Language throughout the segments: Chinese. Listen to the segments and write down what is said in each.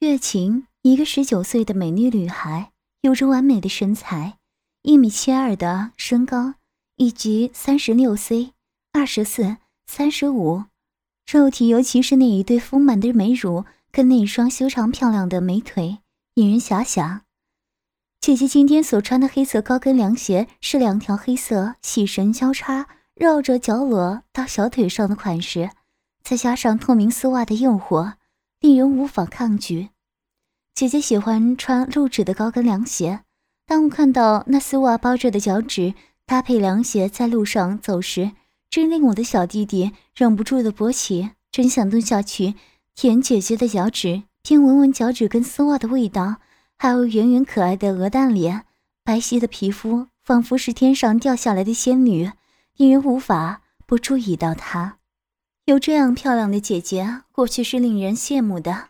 月琴，一个十九岁的美丽女孩，有着完美的身材，一米七二的身高，以及三十六 C、二十四、三十五，肉体尤其是那一对丰满的美乳跟那一双修长漂亮的美腿，引人遐想。姐姐今天所穿的黑色高跟凉鞋是两条黑色细绳交叉绕着脚踝到小腿上的款式，再加上透明丝袜的诱惑。令人无法抗拒。姐姐喜欢穿露趾的高跟凉鞋，当我看到那丝袜包着的脚趾搭配凉鞋在路上走时，真令我的小弟弟忍不住的勃起，真想蹲下去舔姐姐的脚趾，边闻闻脚趾跟丝袜的味道，还有圆圆可爱的鹅蛋脸、白皙的皮肤，仿佛是天上掉下来的仙女，令人无法不注意到她。有这样漂亮的姐姐，过去是令人羡慕的，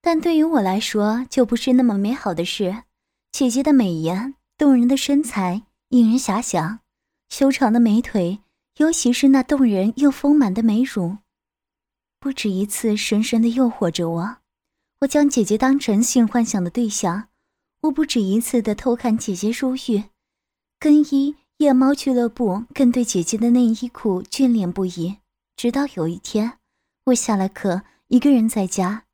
但对于我来说，就不是那么美好的事。姐姐的美颜、动人的身材引人遐想，修长的美腿，尤其是那动人又丰满的美乳，不止一次深深的诱惑着我。我将姐姐当成性幻想的对象，我不止一次的偷看姐姐入浴、更衣、夜猫俱乐部，更对姐姐的内衣裤眷恋不已。直到有一天，我下了课，一个人在家，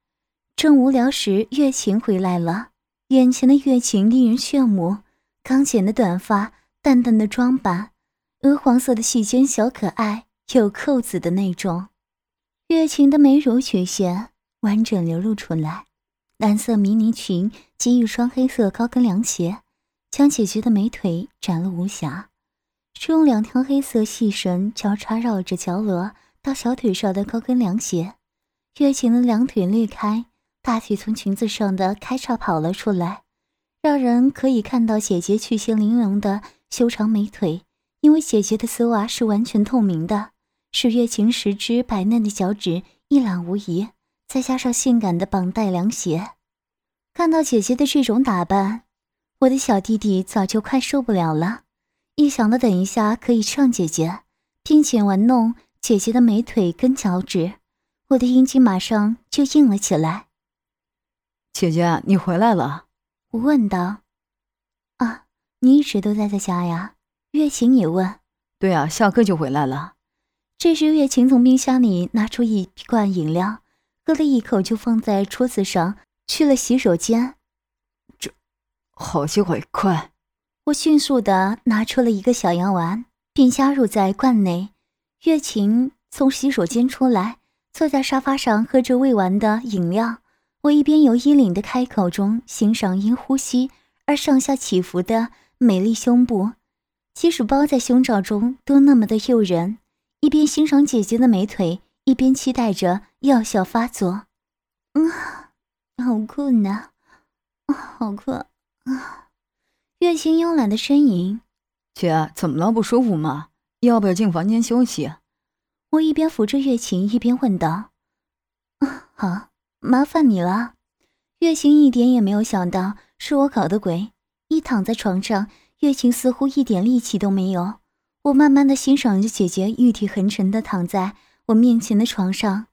正无聊时，月琴回来了。眼前的月琴令人炫目，刚剪的短发，淡淡的装扮，鹅黄色的细肩小可爱，有扣子的那种。月琴的美乳曲线完整流露出来，蓝色迷你裙及一双黑色高跟凉鞋，将姐姐的美腿展露无瑕。是用两条黑色细绳交叉绕着脚踝。到小腿上的高跟凉鞋，月琴的两腿裂开，大腿从裙子上的开叉跑了出来，让人可以看到姐姐曲线玲珑的修长美腿。因为姐姐的丝袜是完全透明的，使月琴十只白嫩的脚趾一览无遗。再加上性感的绑带凉鞋，看到姐姐的这种打扮，我的小弟弟早就快受不了了。一想到等一下可以上姐姐，并且玩弄。姐姐的美腿跟脚趾，我的阴茎马上就硬了起来。姐姐，你回来了？我问道。啊，你一直都待在家呀？月琴也问。对啊，下课就回来了。这时，月琴从冰箱里拿出一罐饮料，喝了一口就放在桌子上，去了洗手间。这，好机会，快！我迅速的拿出了一个小药丸，并加入在罐内。月琴从洗手间出来，坐在沙发上喝着未完的饮料。我一边由衣领的开口中欣赏因呼吸而上下起伏的美丽胸部，即使包在胸罩中都那么的诱人；一边欣赏姐姐的美腿，一边期待着药效发作。嗯，好困呐，啊，好困啊！月琴慵懒的呻吟：“姐，怎么了？不舒服吗？”要不要进房间休息？我一边扶着月琴，一边问道：“啊，好，麻烦你了。”月琴一点也没有想到是我搞的鬼，一躺在床上，月琴似乎一点力气都没有。我慢慢的欣赏着姐姐玉体横陈的躺在我面前的床上，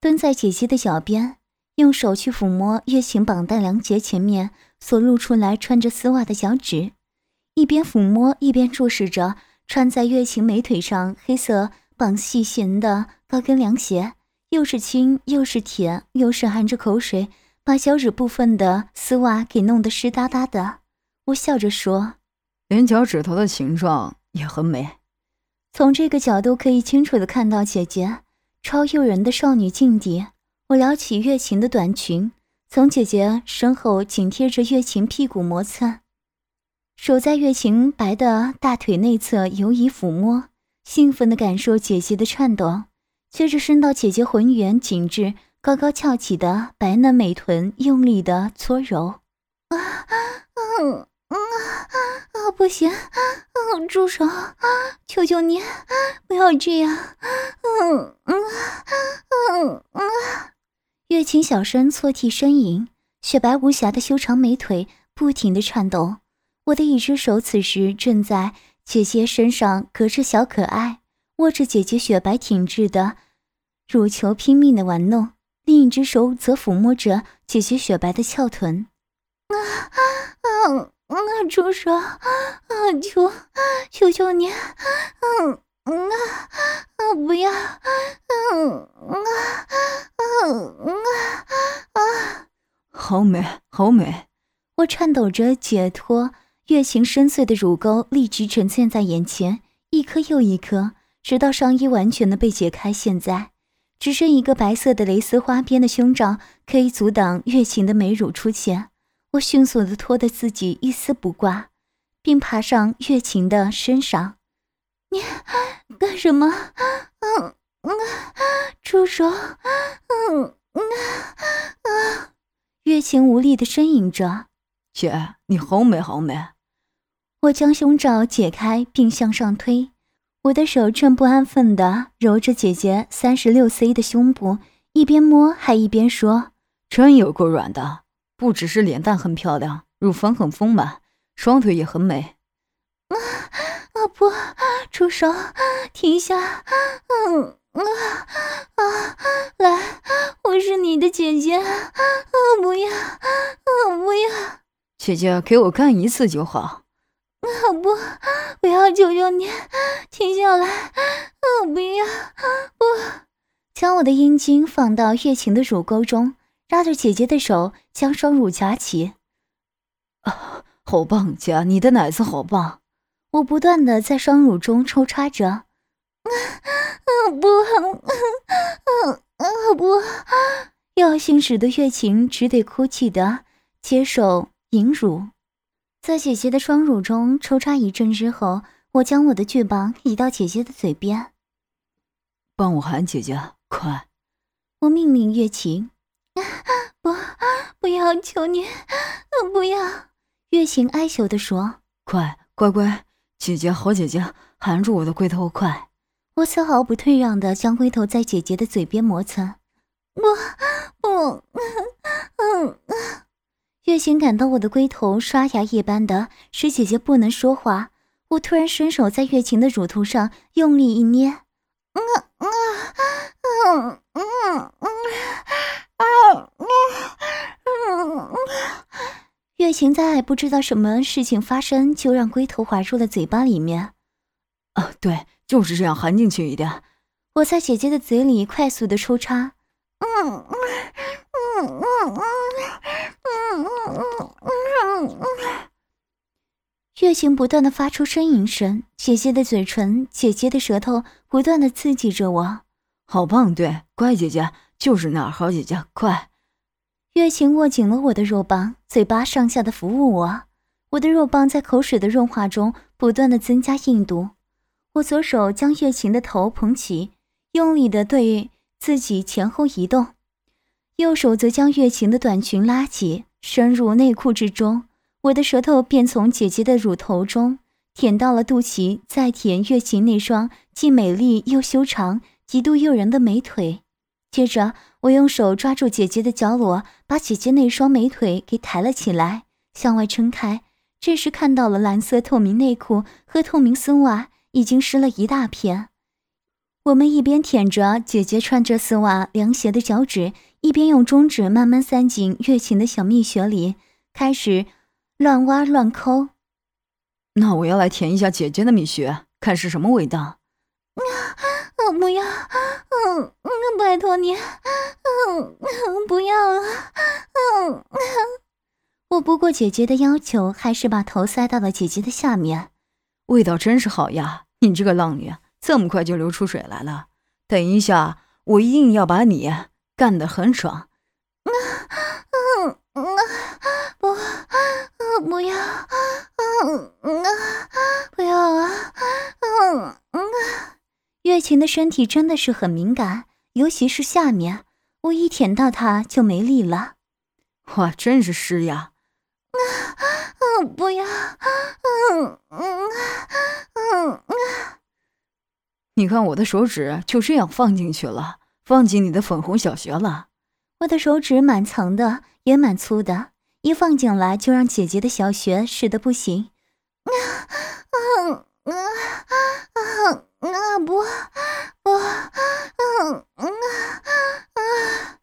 蹲在姐姐的脚边，用手去抚摸月琴绑带凉鞋前面所露出来穿着丝袜的脚趾，一边抚摸一边注视着。穿在月琴美腿上黑色绑细弦的高跟凉鞋，又是轻又是甜，又是含着口水，把脚趾部分的丝袜给弄得湿哒哒的。我笑着说：“连脚趾头的形状也很美。”从这个角度可以清楚的看到姐姐超诱人的少女劲敌。我撩起月琴的短裙，从姐姐身后紧贴着月琴屁股磨蹭。手在月晴白的大腿内侧游移抚摸，兴奋地感受姐姐的颤抖，接着伸到姐姐浑圆紧致、高高翘起的白嫩美臀，用力地搓揉。啊，嗯啊啊，不行，嗯，住手！求求你，不要这样！嗯嗯嗯嗯。月琴小声错替呻吟，雪白无瑕的修长美腿不停地颤抖。我的一只手此时正在姐姐身上，隔着小可爱，握着姐姐雪白挺直的乳球拼命的玩弄。另一只手则抚摸着姐姐雪白的翘臀。啊啊啊！住手！啊，求求求你！嗯嗯啊啊！不要！嗯啊啊嗯嗯啊啊！好美，好美！我颤抖着解脱，月琴深邃的乳沟立即呈现在眼前，一颗又一颗，直到上衣完全的被解开。现在只剩一个白色的蕾丝花边的胸罩可以阻挡月琴的美乳出现。我迅速的脱得自己一丝不挂，并爬上月琴的身上。你干什么？嗯嗯，住手！嗯嗯啊！月琴无力的呻吟着。姐，你好美，好美！我将胸罩解开并向上推，我的手正不安分地揉着姐姐三十六 C 的胸部，一边摸还一边说：“真有够软的。”不只是脸蛋很漂亮，乳房很丰满，双腿也很美。啊啊不，住手！停下！嗯啊啊！来，我是你的姐姐。啊不要！啊不要！姐姐，给我干一次就好。啊 不，我要求求你，停下来！啊不要！不，将我的阴茎放到月琴的乳沟中。拉着姐姐的手，将双乳夹起。啊，好棒，姐，你的奶子好棒！我不断的在双乳中抽插着。啊 啊不，啊啊啊不！要性使得月琴只得哭泣的接受引乳。在姐姐的双乳中抽插一阵之后，我将我的巨棒移到姐姐的嘴边。帮我喊姐姐，快！我命令月琴。不，不要！求你，不要！月琴哀求地说：“快，乖乖，姐姐，好姐姐，含住我的龟头，快！”我丝毫不退让的将龟头在姐姐的嘴边磨蹭。不，不，嗯，月琴感到我的龟头刷牙一般的，使姐姐不能说话。我突然伸手在月琴的乳头上用力一捏，嗯嗯嗯嗯嗯。月琴在不知道什么事情发生，就让龟头滑入了嘴巴里面。啊，对，就是这样，含进去一点。我在姐姐的嘴里快速的抽插。嗯嗯嗯嗯嗯嗯嗯嗯嗯。月晴不断的发出呻吟声，姐姐的嘴唇、姐姐的舌头不断的刺激着我。好棒，对，乖姐姐，就是那儿，好姐姐，快。月琴握紧了我的肉棒，嘴巴上下的服务我。我的肉棒在口水的润滑中不断的增加硬度。我左手将月琴的头捧起，用力的对自己前后移动，右手则将月琴的短裙拉起，伸入内裤之中。我的舌头便从姐姐的乳头中舔到了肚脐，再舔月琴那双既美丽又修长、极度诱人的美腿。接着，我用手抓住姐姐的脚裸，把姐姐那双美腿给抬了起来，向外撑开。这时看到了蓝色透明内裤和透明丝袜已经湿了一大片。我们一边舔着姐姐穿着丝袜凉鞋的脚趾，一边用中指慢慢塞进月琴的小蜜穴里，开始乱挖乱抠。那我要来舔一下姐姐的蜜穴，看是什么味道。我不要，嗯嗯，拜托你，嗯嗯，不要了，嗯嗯。我不过姐姐的要求，还是把头塞到了姐姐的下面。味道真是好呀！你这个浪女，这么快就流出水来了。等一下，我一定要把你干得很爽。嗯嗯嗯，不，不要，嗯嗯，不要啊，嗯嗯。月琴的身体真的是很敏感，尤其是下面，我一舔到它就没力了。哇，真是湿呀！啊，嗯，不要，嗯嗯嗯嗯。你看我的手指就这样放进去了，放进你的粉红小穴了。我的手指满层的，也蛮粗的，一放进来就让姐姐的小穴湿的不行。啊，啊啊啊。啊不不，嗯嗯啊啊！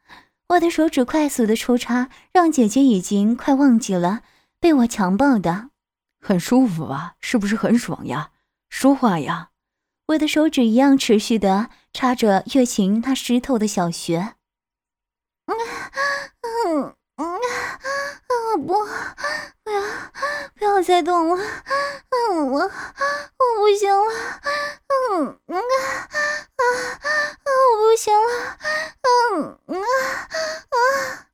我的手指快速的抽插，让姐姐已经快忘记了被我强暴的，很舒服吧？是不是很爽呀？说话呀！我的手指一样持续的插着月琴那湿透的小穴。嗯嗯嗯啊，不，不要不要再动了，嗯，我我不行了，嗯嗯啊啊，我不行了，嗯嗯啊。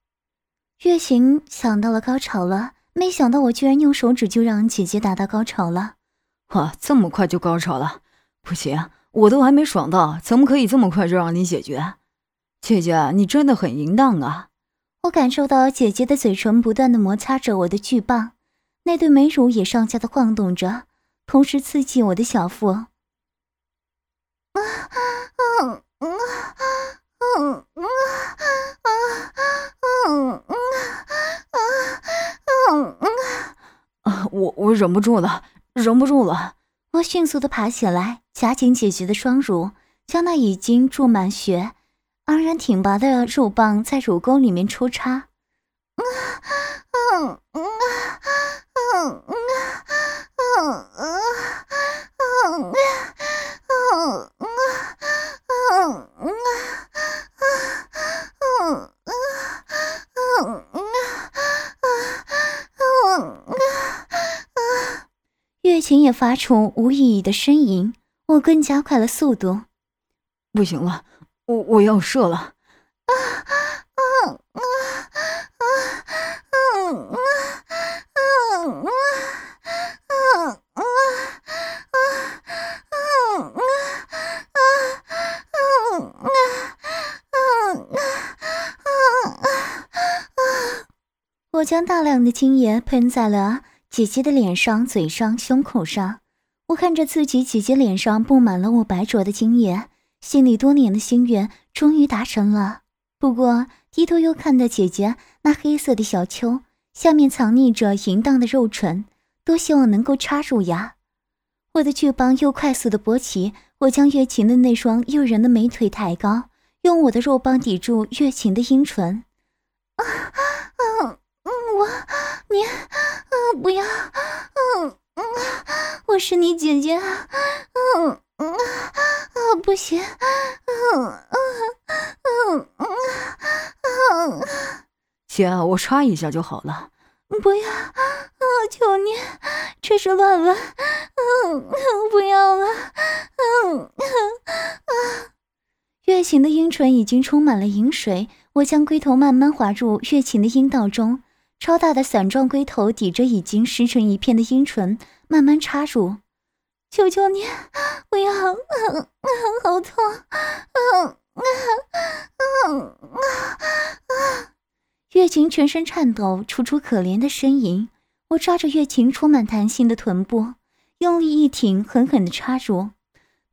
月琴想到了高潮了，没想到我居然用手指就让姐姐达到高潮了。哇，这么快就高潮了？不行，我都还没爽到，怎么可以这么快就让你解决？姐姐，你真的很淫荡啊！我感受到姐姐的嘴唇不断的摩擦着我的巨棒，那对美乳也上下的晃动着，同时刺激我的小腹。啊啊啊啊啊啊啊啊！我我忍不住了，忍不住了。我迅速的爬起来，夹紧姐姐的双乳，将那已经注满血、昂然挺拔的肉棒在乳沟里面出插。嗯嗯嗯嗯嗯嗯嗯嗯嗯嗯嗯月琴也发出无意义的呻吟，我更加快了速度。不行了，我我要射了。我将大量的精液喷在了姐姐的脸上、嘴上、胸口上，我看着自己姐姐脸上布满了我白灼的精液。心里多年的心愿终于达成了。不过低头又看到姐姐那黑色的小丘，下面藏匿着淫荡的肉唇，多希望能够插入呀！我的巨棒又快速的勃起，我将月琴的那双诱人的美腿抬高，用我的肉棒抵住月琴的阴唇。啊啊！我，你，啊，不要，嗯嗯，我是你姐姐啊，嗯啊，不行，嗯嗯嗯嗯嗯，姐，我插一下就好了。不要，啊，求你，这是乱了，嗯，不要了，嗯啊。月琴的阴唇已经充满了饮水，我将龟头慢慢滑入月琴的阴道中。超大的伞状龟头抵着已经湿成一片的阴唇，慢慢插入。求求你，不要！好痛！月琴全身颤抖，楚楚可怜的呻吟。我抓着月琴充满弹性的臀部，用力一挺，狠狠地插入。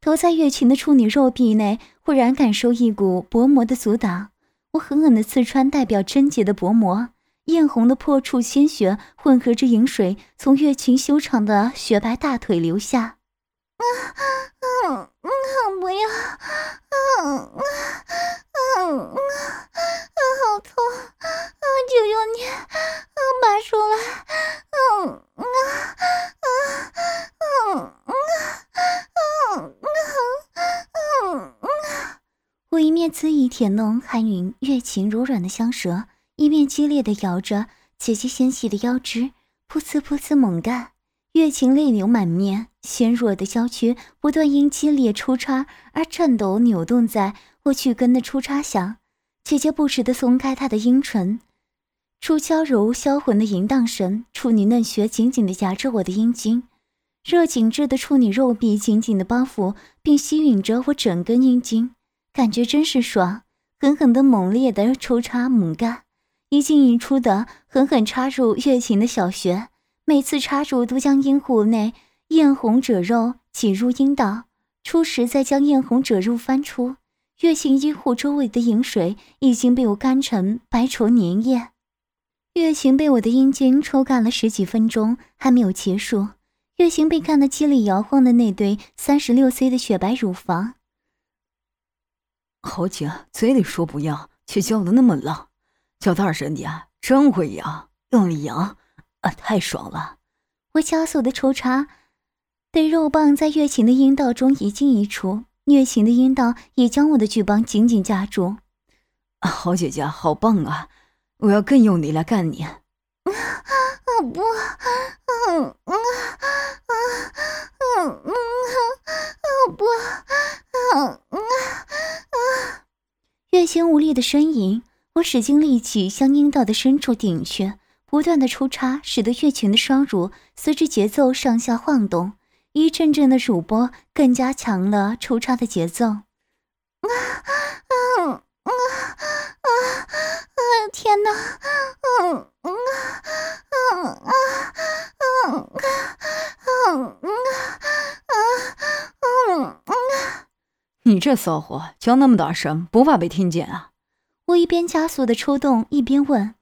头在月琴的处女肉壁内，忽然感受一股薄膜的阻挡。我狠狠地刺穿代表贞洁的薄膜。艳红的破处鲜血混合着饮水，从月琴修长的雪白大腿流下。啊啊啊！不要！啊啊啊啊！好痛！啊！求求你！啊！拔出来！啊啊啊啊啊啊啊！我一面恣意舔弄韩云月琴柔软的香舌。一面激烈的摇着姐姐纤细的腰肢，噗呲噗呲猛干，月琴泪流满面，纤弱的娇躯不断因激烈出插而颤抖扭动在我去根的出插下。姐姐不时地松开她的阴唇，出娇柔销魂的淫荡声，处女嫩穴紧紧地夹着我的阴茎，热紧致的处女肉壁紧紧地包覆并吸吮着我整根阴茎，感觉真是爽，狠狠的猛烈的抽插猛干。一进一出的狠狠插入月琴的小穴，每次插入都将阴户内艳红褶肉挤入阴道，初时再将艳红褶肉翻出。月行阴户周围的饮水已经被我干成白稠粘液。月行被我的阴茎抽干了十几分钟，还没有结束。月行被干得激烈摇晃的那对三十六 C 的雪白乳房，好紧，嘴里说不要，却叫的那么浪。叫大声点，真会痒，用力痒，啊，太爽了！我加速的抽插，对肉棒在月琴的阴道中一进一出，月琴的阴道也将我的巨棒紧紧夹住。好姐姐，好棒啊！我要更用力来干你。啊不，嗯嗯嗯嗯嗯啊不，嗯嗯啊！月琴无力的呻吟，我使尽力气向阴道的深处顶去，不断的抽插，使得月琴的双乳随着节奏上下晃动，一阵阵的乳波更加强了抽插的节奏。啊啊啊啊啊！天哪！嗯嗯嗯啊嗯啊嗯嗯啊嗯嗯啊！你这骚货叫那么大声，不怕被听见啊？我一边加速的抽动，一边问：“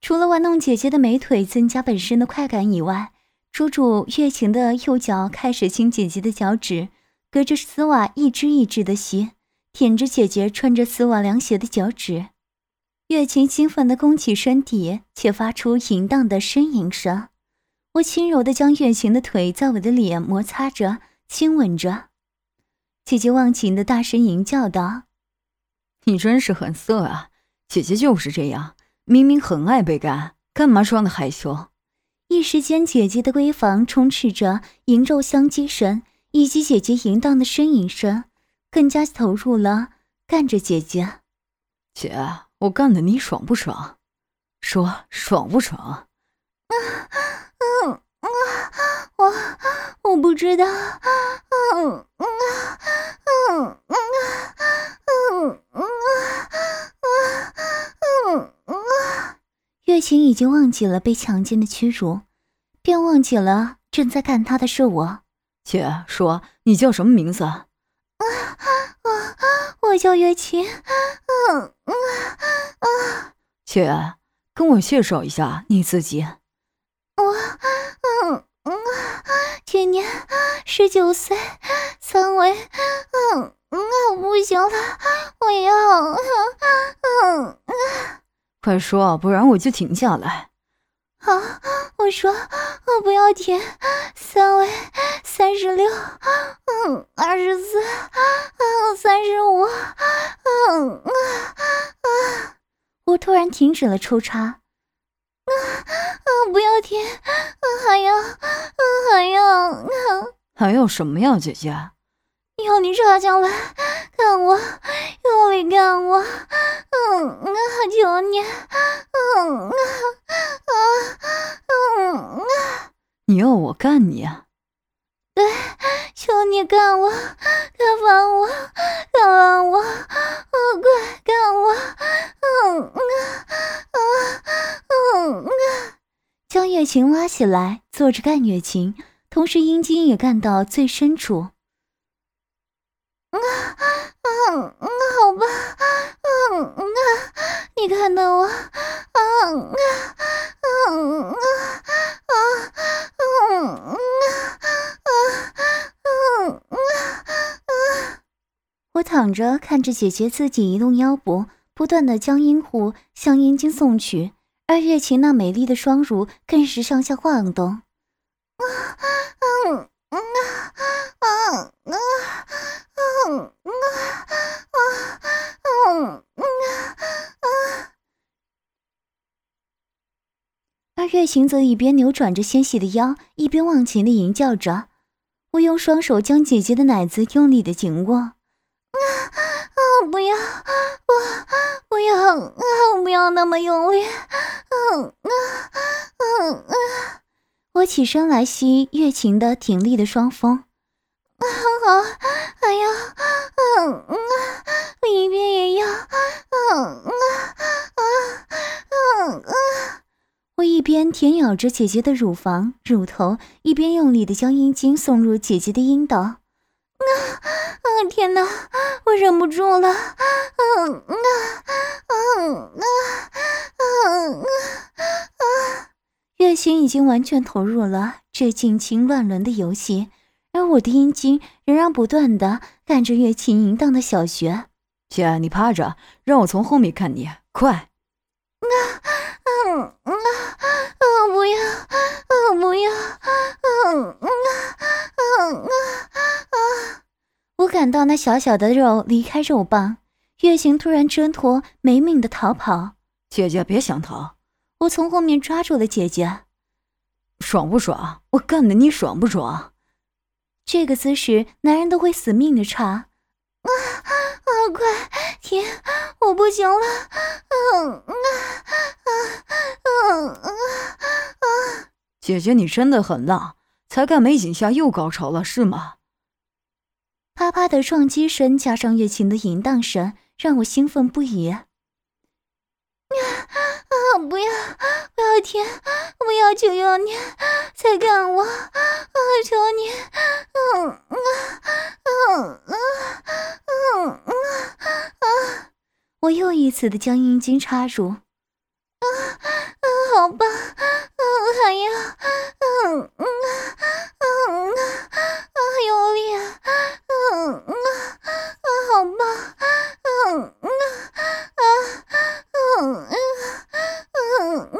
除了玩弄姐姐的美腿，增加本身的快感以外，猪主月琴的右脚开始亲姐姐的脚趾，隔着丝袜一只一只的吸，舔着姐姐穿着丝袜凉鞋的脚趾。月琴兴奋地弓起身体，却发出淫荡的呻吟声。我轻柔地将月琴的腿在我的脸摩擦着，亲吻着。姐姐忘情的大声吟叫道。你真是很色啊！姐姐就是这样，明明很爱被干，干嘛装的害羞？一时间，姐姐的闺房充斥着淫肉香鸡声，以及姐姐淫荡的呻吟声，更加投入了干着姐姐。姐，我干的你爽不爽？说爽不爽？啊嗯啊，我我不知道。嗯嗯啊嗯嗯啊嗯嗯啊嗯嗯啊！月琴已经忘记了被强奸的屈辱，便忘记了正在干他的是我。姐，说你叫什么名字？啊我我叫月琴。嗯嗯啊！姐，跟我介绍一下你自己。我嗯嗯，今年十九岁，三围。嗯嗯，不行了，我要嗯嗯嗯，快说，不然我就停下来。好，我说我不要停，三围三十六，嗯，二十四，嗯，三十五，嗯嗯啊！我突然停止了抽插。啊啊！不要停！还要，还要，还要什么呀，姐姐？要你插进来，干我，用力干我！嗯啊，求你！嗯啊啊嗯啊！你要我干你？对，求你干我，干翻我，干翻我！快干我！嗯啊啊嗯啊！将月琴拉起来，坐着干月琴，同时阴茎也干到最深处。啊嗯嗯，好吧，嗯嗯啊，你看到我，嗯啊嗯啊啊嗯啊啊嗯啊啊！我躺着看着姐姐自己移动腰部，不断的将阴户向阴茎送去，而月琴那美丽的双乳更是上下晃动。啊嗯嗯啊啊啊！嗯嗯啊嗯嗯啊！而月行则一边扭转着纤细的腰，一边忘情的吟叫着。我用双手将姐姐的奶子用力的紧握。啊啊！不要！不不要！啊！不要那么用力！嗯啊嗯啊！我起身来吸月琴的挺立的双峰。啊好，还要，嗯嗯啊，一边也要，嗯啊啊嗯啊，我一边舔咬着姐姐的乳房、乳头，一边用力的将阴茎送入姐姐的阴道。啊啊天哪，我忍不住了，嗯嗯啊嗯啊嗯啊啊！月心已经完全投入了这近亲乱伦的游戏。而我的阴茎仍然不断的干着月琴淫荡的小穴。姐，你趴着，让我从后面看你，快！啊啊啊！不要，啊不要，啊。啊。啊啊！我感到那小小的肉离开肉棒，月行突然挣脱，没命的逃跑。姐姐别想逃！我从后面抓住了姐姐。爽不爽？我干的你爽不爽？这个姿势，男人都会死命的插。啊啊！快停！我不行了！嗯啊啊啊啊啊！姐姐，你真的很浪，才干没几下又高潮了是吗？啪啪的撞击声加上月琴的淫荡声，让我兴奋不已。啊啊！不要不要停！不要求求你，再干我！啊，求你！嗯啊嗯啊嗯啊啊！我又一次的将阴茎插入。啊啊！好吧！嗯，还要嗯嗯啊嗯啊啊！用力！嗯啊啊！好棒！嗯啊啊嗯嗯嗯嗯。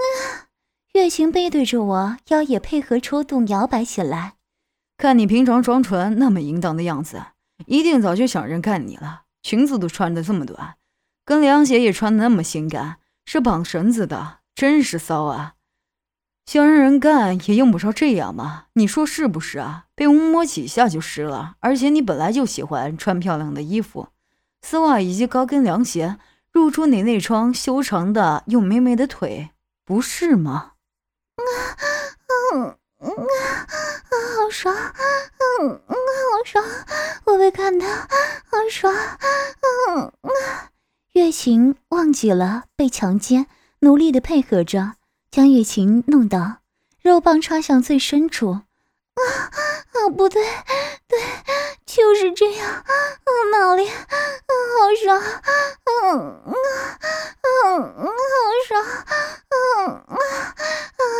月琴背对着我，腰也配合抽动摇摆起来。看你平常装纯那么淫荡的样子，一定早就想人干你了。裙子都穿的这么短，跟凉鞋也穿的那么性感，是绑绳子的，真是骚啊！想让人干也用不着这样嘛，你说是不是啊？被我摸几下就湿了，而且你本来就喜欢穿漂亮的衣服，丝袜以及高跟凉鞋，露出你那双修长的又美美的腿，不是吗？嗯嗯啊啊，好爽！嗯嗯，好爽！我被看到，好爽！嗯啊，月琴忘记了被强奸，努力的配合着，将月琴弄到肉棒插向最深处。啊啊，不对，对，就是这样！啊，闹力，嗯，好爽！嗯嗯嗯，好爽！嗯嗯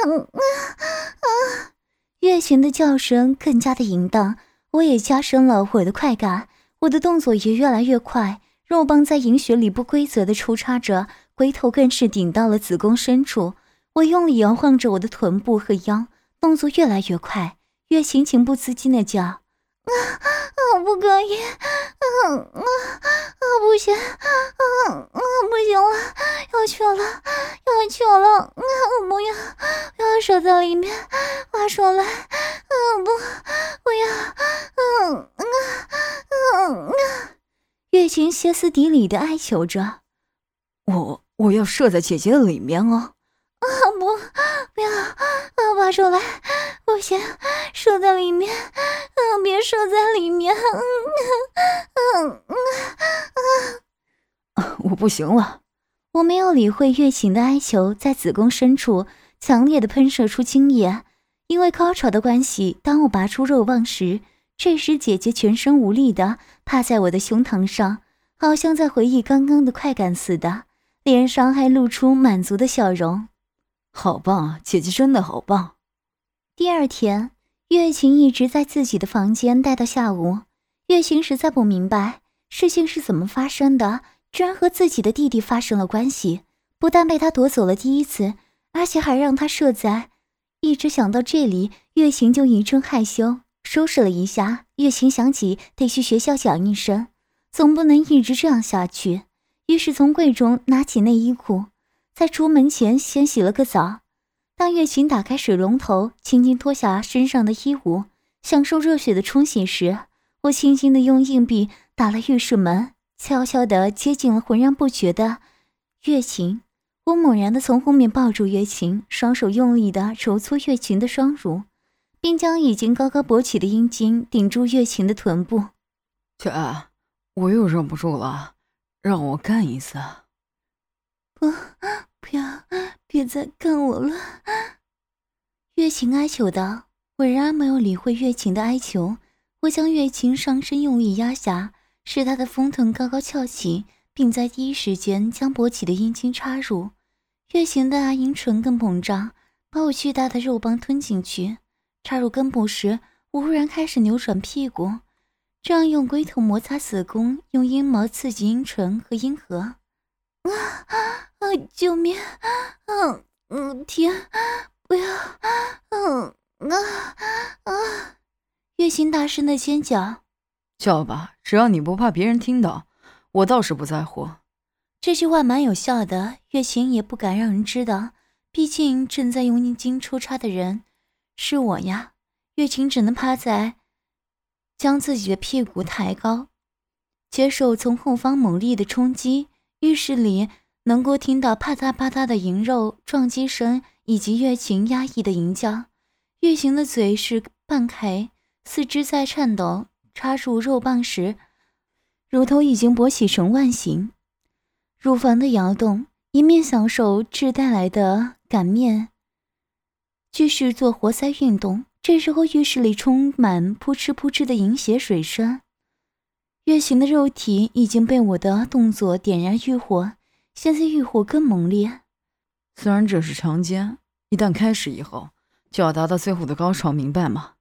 嗯嗯啊！月琴的叫声更加的淫荡，我也加深了我的快感，我的动作也越来越快，肉棒在银穴里不规则的抽插着，龟头更是顶到了子宫深处。我用力摇晃着我的臀部和腰，动作越来越快。月琴情不自禁的叫：“啊啊，不可以！啊啊啊，不行！啊啊，不行了，要去了，要去了！啊，我不要，不要射在里面，拔出来！啊，不，不要！啊啊啊啊！月琴歇斯底里的哀求着：“我我要射在姐姐的里面哦！”啊，啊，拔出来！不行，射在里面！嗯，别射在里面！嗯嗯嗯啊！我不行了！我没有理会月琴的哀求，在子宫深处强烈的喷射出精液。因为高潮的关系，当我拔出肉棒时，这时姐姐全身无力的趴在我的胸膛上，好像在回忆刚刚的快感似的，脸上还露出满足的笑容。好棒，姐姐真的好棒。第二天，月琴一直在自己的房间待到下午。月琴实在不明白事情是怎么发生的，居然和自己的弟弟发生了关系，不但被他夺走了第一次，而且还让他射在。一直想到这里，月琴就一阵害羞，收拾了一下。月琴想起得去学校讲一声，总不能一直这样下去，于是从柜中拿起内衣裤。在出门前先洗了个澡。当月琴打开水龙头，轻轻脱下身上的衣物，享受热水的冲洗时，我轻轻的用硬币打了浴室门，悄悄的接近了浑然不觉的月琴。我猛然的从后面抱住月琴，双手用力的揉搓月琴的双乳，并将已经高高勃起的阴茎顶住月琴的臀部。姐，我又忍不住了，让我干一次。不。不要，别再干我了！月琴哀求道。我仍然没有理会月琴的哀求，我将月琴上身用力压下，使她的丰臀高高翘起，并在第一时间将勃起的阴茎插入。月琴的阴唇更膨胀，把我巨大的肉棒吞进去。插入根部时，我忽然开始扭转屁股，这样用龟头摩擦子宫，用阴毛刺激阴唇和阴核。啊！啊！救命！嗯嗯，停！不要！嗯啊啊！月琴大声的尖叫，叫吧，只要你不怕别人听到，我倒是不在乎。这句话蛮有效的，月琴也不敢让人知道，毕竟正在用阴茎抽插的人是我呀。月琴只能趴在，将自己的屁股抬高，接受从后方猛烈的冲击。浴室里能够听到啪嗒啪嗒的银肉撞击声，以及月琴压抑的吟叫。月琴的嘴是半开，四肢在颤抖，插入肉棒时，乳头已经勃起成万形。乳房的摇动，一面享受质带来的擀面，继续做活塞运动。这时候，浴室里充满扑哧扑哧的饮血水声。月行的肉体已经被我的动作点燃欲火，现在欲火更猛烈。虽然这是强奸，一旦开始以后，就要达到最后的高潮，明白吗？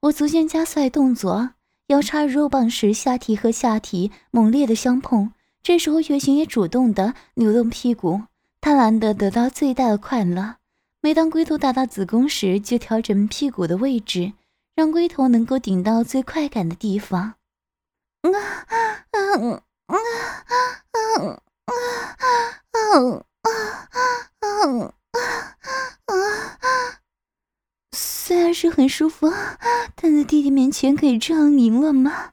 我逐渐加快动作，腰插入肉棒时，下体和下体猛烈的相碰。这时候，月行也主动的扭动屁股，贪婪的得到最大的快乐。每当龟头达到子宫时，就调整屁股的位置，让龟头能够顶到最快感的地方。啊啊啊啊啊啊啊啊啊啊啊啊啊虽然是很舒服但在弟弟面前可以这样赢了吗？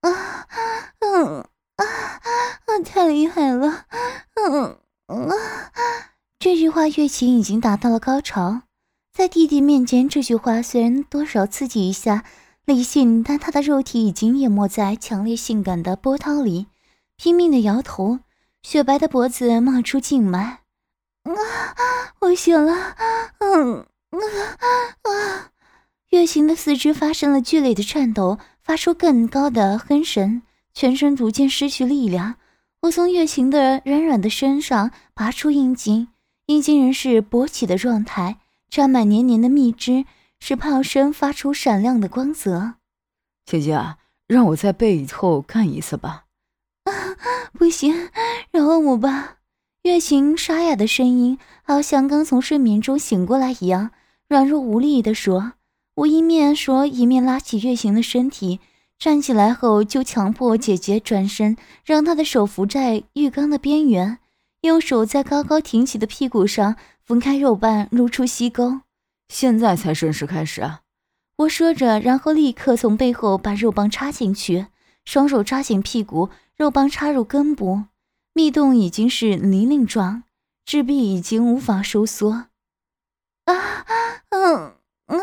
啊啊啊啊太厉害了。嗯啊这句话月琴已经达到了高潮。在弟弟面前这句话虽然多少刺激一下理性，但他的肉体已经淹没在强烈性感的波涛里，拼命的摇头，雪白的脖子冒出静脉。啊！我醒了！嗯啊啊！月琴的四肢发生了剧烈的颤抖，发出更高的哼声。全身逐渐失去力量，我从月琴的软软的身上拔出阴茎，阴茎仍是勃起的状态，沾满黏黏的蜜汁，使炮身发出闪亮的光泽。姐姐啊，让我在背后干一次吧。啊，不行，饶了我吧！月琴沙哑的声音，好像刚从睡眠中醒过来一样，软弱无力地说。我一面说，一面拉起月琴的身体。站起来后，就强迫姐姐转身，让她的手扶在浴缸的边缘，右手在高高挺起的屁股上分开肉瓣，露出溪沟。现在才正式开始啊！我说着，然后立刻从背后把肉棒插进去，双手抓紧屁股，肉棒插入根部，密洞已经是泥泞状，质壁已经无法收缩。啊，嗯，啊！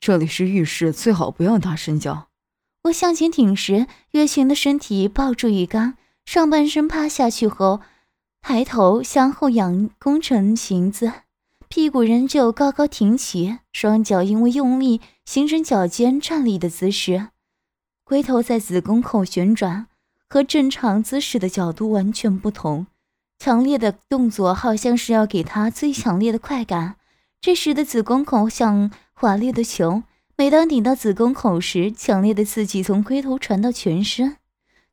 这里是浴室，最好不要大声叫。我向前挺时，月琴的身体抱住浴缸，上半身趴下去后，抬头向后仰弓成形子，屁股仍旧高高挺起，双脚因为用力形成脚尖站立的姿势，龟头在子宫口旋转，和正常姿势的角度完全不同。强烈的动作好像是要给他最强烈的快感。这时的子宫口像华丽的球。每当顶到子宫口时，强烈的刺激从龟头传到全身，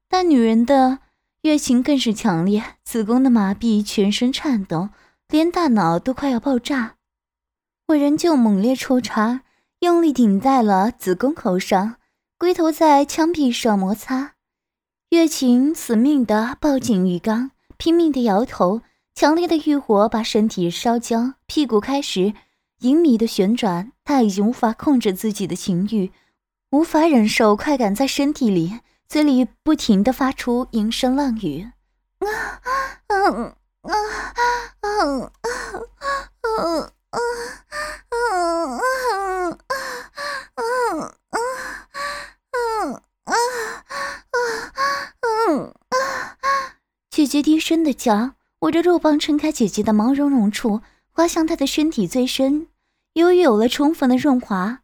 但女人的月情更是强烈，子宫的麻痹，全身颤抖，连大脑都快要爆炸。我仍旧猛烈抽插，用力顶在了子宫口上，龟头在枪壁上摩擦。月琴死命地抱紧浴缸，拼命地摇头，强烈的欲火把身体烧焦，屁股开始。淫迷的旋转，他已经无法控制自己的情欲，无法忍受快感在身体里，嘴里不停的发出淫声浪语。啊 啊啊啊啊啊啊啊姐姐低声的叫，我的肉棒撑开姐姐的毛茸茸处。滑向她的身体最深，由于有了充分的润滑，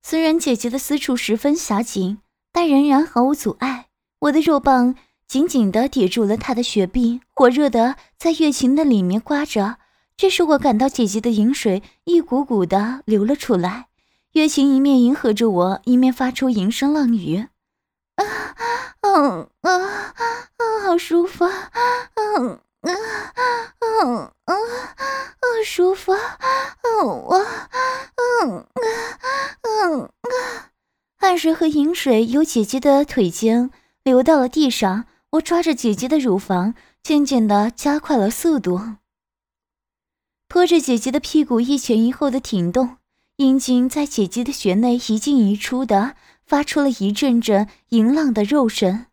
虽然姐姐的私处十分狭紧，但仍然毫无阻碍。我的肉棒紧紧地抵住了她的雪壁，火热的在月琴的里面刮着。这时我感到姐姐的饮水一股股的流了出来，月琴一面迎合着我，一面发出淫声浪语：“啊，嗯啊啊，好舒服，嗯啊嗯嗯嗯，舒服，嗯我，嗯嗯啊，汗水和饮水由姐姐的腿间流到了地上，我抓着姐姐的乳房，渐渐的加快了速度，拖着姐姐的屁股一前一后的挺动，阴茎在姐姐的穴内一进一出的，发出了一阵阵淫浪的肉声。